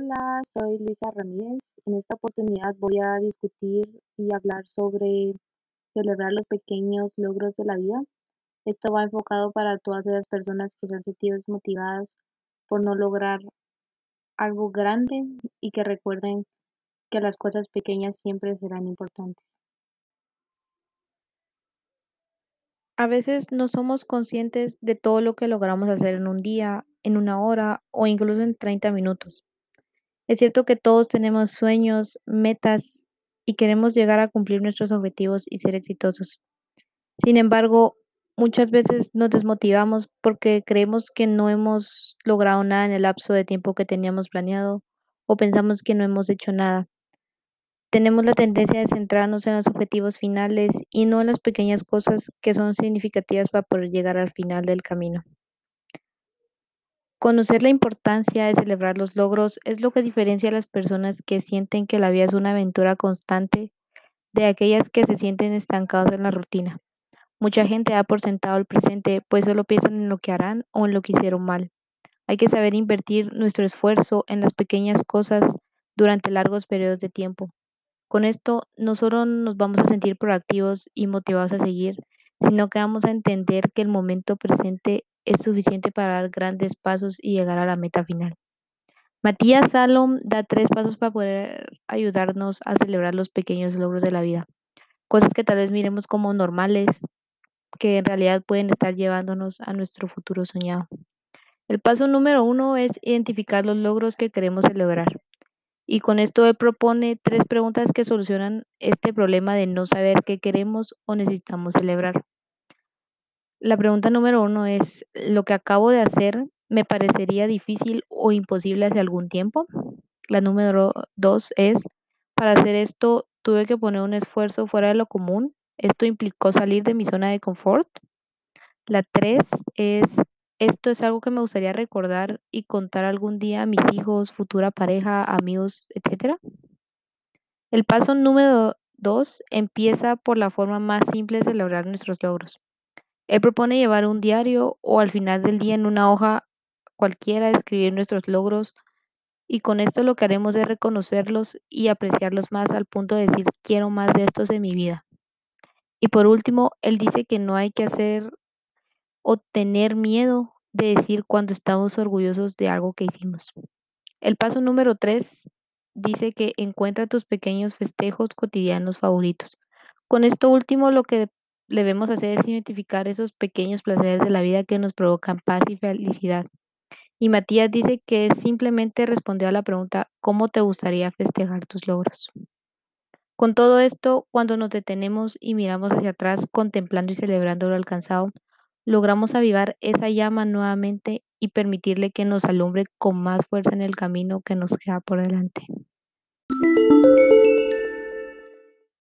Hola, soy Luisa Ramírez. En esta oportunidad voy a discutir y hablar sobre celebrar los pequeños logros de la vida. Esto va enfocado para todas esas personas que se han sentido desmotivadas por no lograr algo grande y que recuerden que las cosas pequeñas siempre serán importantes. A veces no somos conscientes de todo lo que logramos hacer en un día, en una hora o incluso en 30 minutos. Es cierto que todos tenemos sueños, metas y queremos llegar a cumplir nuestros objetivos y ser exitosos. Sin embargo, muchas veces nos desmotivamos porque creemos que no hemos logrado nada en el lapso de tiempo que teníamos planeado o pensamos que no hemos hecho nada. Tenemos la tendencia de centrarnos en los objetivos finales y no en las pequeñas cosas que son significativas para poder llegar al final del camino. Conocer la importancia de celebrar los logros es lo que diferencia a las personas que sienten que la vida es una aventura constante de aquellas que se sienten estancados en la rutina. Mucha gente da por sentado el presente, pues solo piensan en lo que harán o en lo que hicieron mal. Hay que saber invertir nuestro esfuerzo en las pequeñas cosas durante largos periodos de tiempo. Con esto no solo nos vamos a sentir proactivos y motivados a seguir, sino que vamos a entender que el momento presente es suficiente para dar grandes pasos y llegar a la meta final. Matías Salom da tres pasos para poder ayudarnos a celebrar los pequeños logros de la vida, cosas que tal vez miremos como normales, que en realidad pueden estar llevándonos a nuestro futuro soñado. El paso número uno es identificar los logros que queremos celebrar. Y con esto él propone tres preguntas que solucionan este problema de no saber qué queremos o necesitamos celebrar. La pregunta número uno es, ¿lo que acabo de hacer me parecería difícil o imposible hace algún tiempo? La número dos es, para hacer esto tuve que poner un esfuerzo fuera de lo común. Esto implicó salir de mi zona de confort. La tres es, esto es algo que me gustaría recordar y contar algún día a mis hijos, futura pareja, amigos, etc. El paso número dos empieza por la forma más simple de celebrar nuestros logros. Él propone llevar un diario o al final del día en una hoja cualquiera escribir nuestros logros y con esto lo que haremos es reconocerlos y apreciarlos más al punto de decir quiero más de estos en mi vida. Y por último, él dice que no hay que hacer o tener miedo de decir cuando estamos orgullosos de algo que hicimos. El paso número tres dice que encuentra tus pequeños festejos cotidianos favoritos. Con esto último lo que debemos hacer es identificar esos pequeños placeres de la vida que nos provocan paz y felicidad. Y Matías dice que simplemente respondió a la pregunta ¿cómo te gustaría festejar tus logros? Con todo esto, cuando nos detenemos y miramos hacia atrás contemplando y celebrando lo alcanzado, logramos avivar esa llama nuevamente y permitirle que nos alumbre con más fuerza en el camino que nos queda por delante.